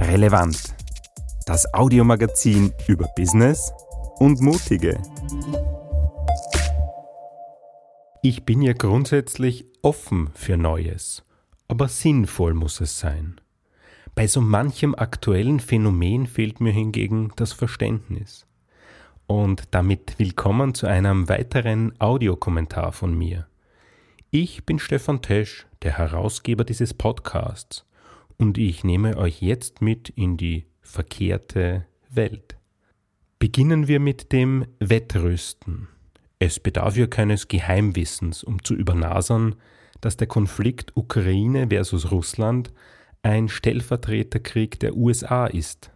Relevant. Das Audiomagazin über Business und Mutige. Ich bin ja grundsätzlich offen für Neues, aber sinnvoll muss es sein. Bei so manchem aktuellen Phänomen fehlt mir hingegen das Verständnis. Und damit willkommen zu einem weiteren Audiokommentar von mir. Ich bin Stefan Tesch, der Herausgeber dieses Podcasts, und ich nehme euch jetzt mit in die verkehrte Welt. Beginnen wir mit dem Wettrüsten. Es bedarf ja keines Geheimwissens, um zu übernasern, dass der Konflikt Ukraine versus Russland ein Stellvertreterkrieg der USA ist.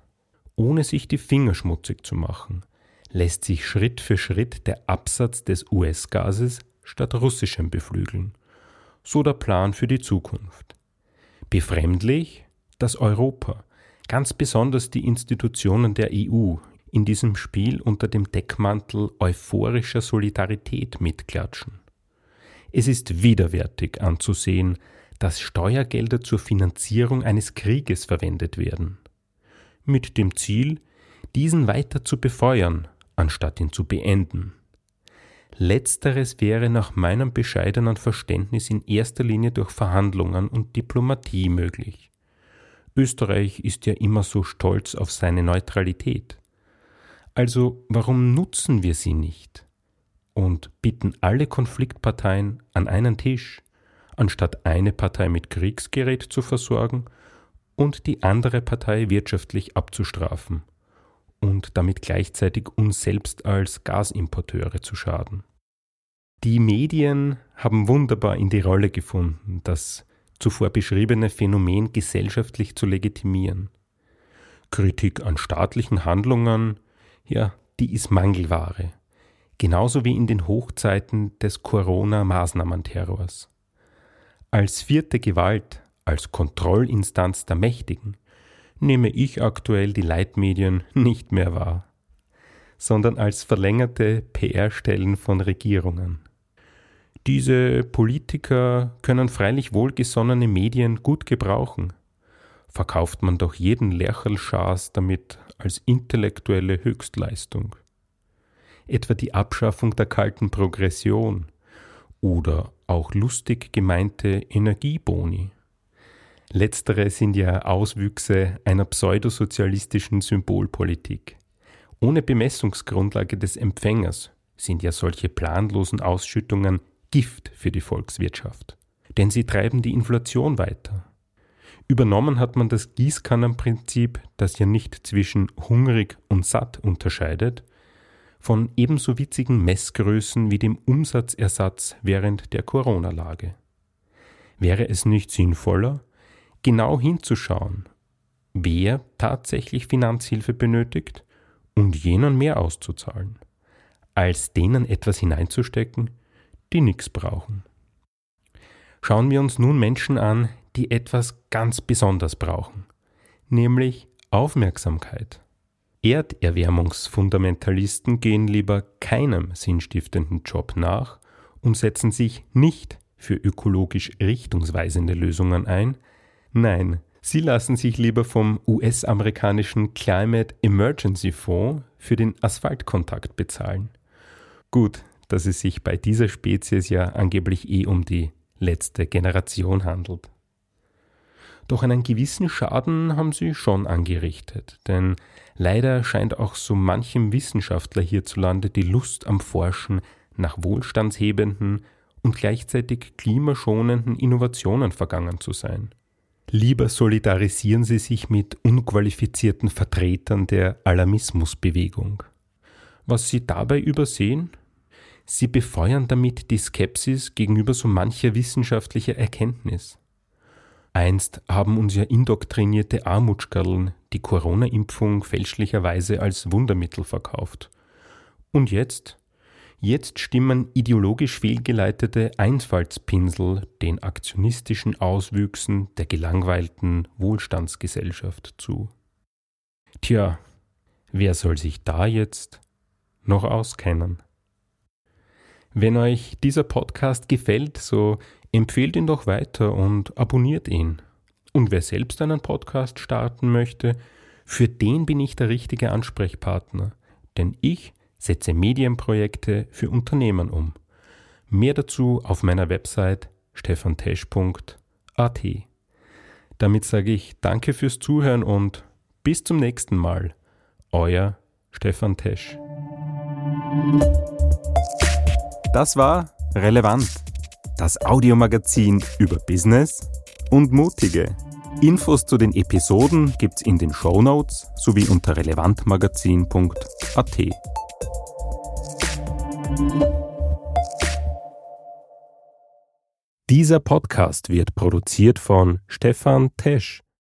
Ohne sich die Finger schmutzig zu machen, lässt sich Schritt für Schritt der Absatz des US-Gases statt russischem beflügeln. So der Plan für die Zukunft. Befremdlich, dass Europa, ganz besonders die Institutionen der EU, in diesem Spiel unter dem Deckmantel euphorischer Solidarität mitklatschen. Es ist widerwärtig anzusehen, dass Steuergelder zur Finanzierung eines Krieges verwendet werden, mit dem Ziel, diesen weiter zu befeuern, anstatt ihn zu beenden. Letzteres wäre nach meinem bescheidenen Verständnis in erster Linie durch Verhandlungen und Diplomatie möglich. Österreich ist ja immer so stolz auf seine Neutralität. Also warum nutzen wir sie nicht und bitten alle Konfliktparteien an einen Tisch, anstatt eine Partei mit Kriegsgerät zu versorgen und die andere Partei wirtschaftlich abzustrafen und damit gleichzeitig uns selbst als Gasimporteure zu schaden. Die Medien haben wunderbar in die Rolle gefunden, das zuvor beschriebene Phänomen gesellschaftlich zu legitimieren. Kritik an staatlichen Handlungen, ja, die ist Mangelware. Genauso wie in den Hochzeiten des Corona-Maßnahmenterrors. Als vierte Gewalt, als Kontrollinstanz der Mächtigen, nehme ich aktuell die Leitmedien nicht mehr wahr, sondern als verlängerte PR-Stellen von Regierungen. Diese Politiker können freilich wohlgesonnene Medien gut gebrauchen. Verkauft man doch jeden Lerchelschas damit als intellektuelle Höchstleistung. Etwa die Abschaffung der kalten Progression oder auch lustig gemeinte Energieboni. Letztere sind ja Auswüchse einer pseudosozialistischen Symbolpolitik. Ohne Bemessungsgrundlage des Empfängers sind ja solche planlosen Ausschüttungen Gift für die Volkswirtschaft. Denn sie treiben die Inflation weiter. Übernommen hat man das Gießkannenprinzip, das ja nicht zwischen hungrig und satt unterscheidet, von ebenso witzigen Messgrößen wie dem Umsatzersatz während der Corona-Lage. Wäre es nicht sinnvoller, genau hinzuschauen, wer tatsächlich Finanzhilfe benötigt und jenen mehr auszuzahlen, als denen etwas hineinzustecken, die nichts brauchen. Schauen wir uns nun Menschen an, die etwas ganz besonders brauchen, nämlich Aufmerksamkeit. Erderwärmungsfundamentalisten gehen lieber keinem sinnstiftenden Job nach und setzen sich nicht für ökologisch richtungsweisende Lösungen ein. Nein, sie lassen sich lieber vom US-amerikanischen Climate Emergency Fonds für den Asphaltkontakt bezahlen. Gut, dass es sich bei dieser Spezies ja angeblich eh um die letzte Generation handelt. Doch einen gewissen Schaden haben sie schon angerichtet, denn leider scheint auch so manchem Wissenschaftler hierzulande die Lust am Forschen nach wohlstandshebenden und gleichzeitig klimaschonenden Innovationen vergangen zu sein. Lieber solidarisieren sie sich mit unqualifizierten Vertretern der Alarmismusbewegung. Was sie dabei übersehen? Sie befeuern damit die Skepsis gegenüber so mancher wissenschaftlicher Erkenntnis. Einst haben uns ja indoktrinierte Armutschkerln die Corona-Impfung fälschlicherweise als Wundermittel verkauft. Und jetzt? Jetzt stimmen ideologisch fehlgeleitete Einfallspinsel den aktionistischen Auswüchsen der gelangweilten Wohlstandsgesellschaft zu. Tja, wer soll sich da jetzt noch auskennen? Wenn euch dieser Podcast gefällt, so empfehlt ihn doch weiter und abonniert ihn. Und wer selbst einen Podcast starten möchte, für den bin ich der richtige Ansprechpartner, denn ich setze Medienprojekte für Unternehmen um. Mehr dazu auf meiner Website stefantesch.at. Damit sage ich Danke fürs Zuhören und bis zum nächsten Mal. Euer Stefan Tesch. Das war Relevant, das Audiomagazin über Business und Mutige. Infos zu den Episoden gibt's in den Show Notes sowie unter relevantmagazin.at. Dieser Podcast wird produziert von Stefan Tesch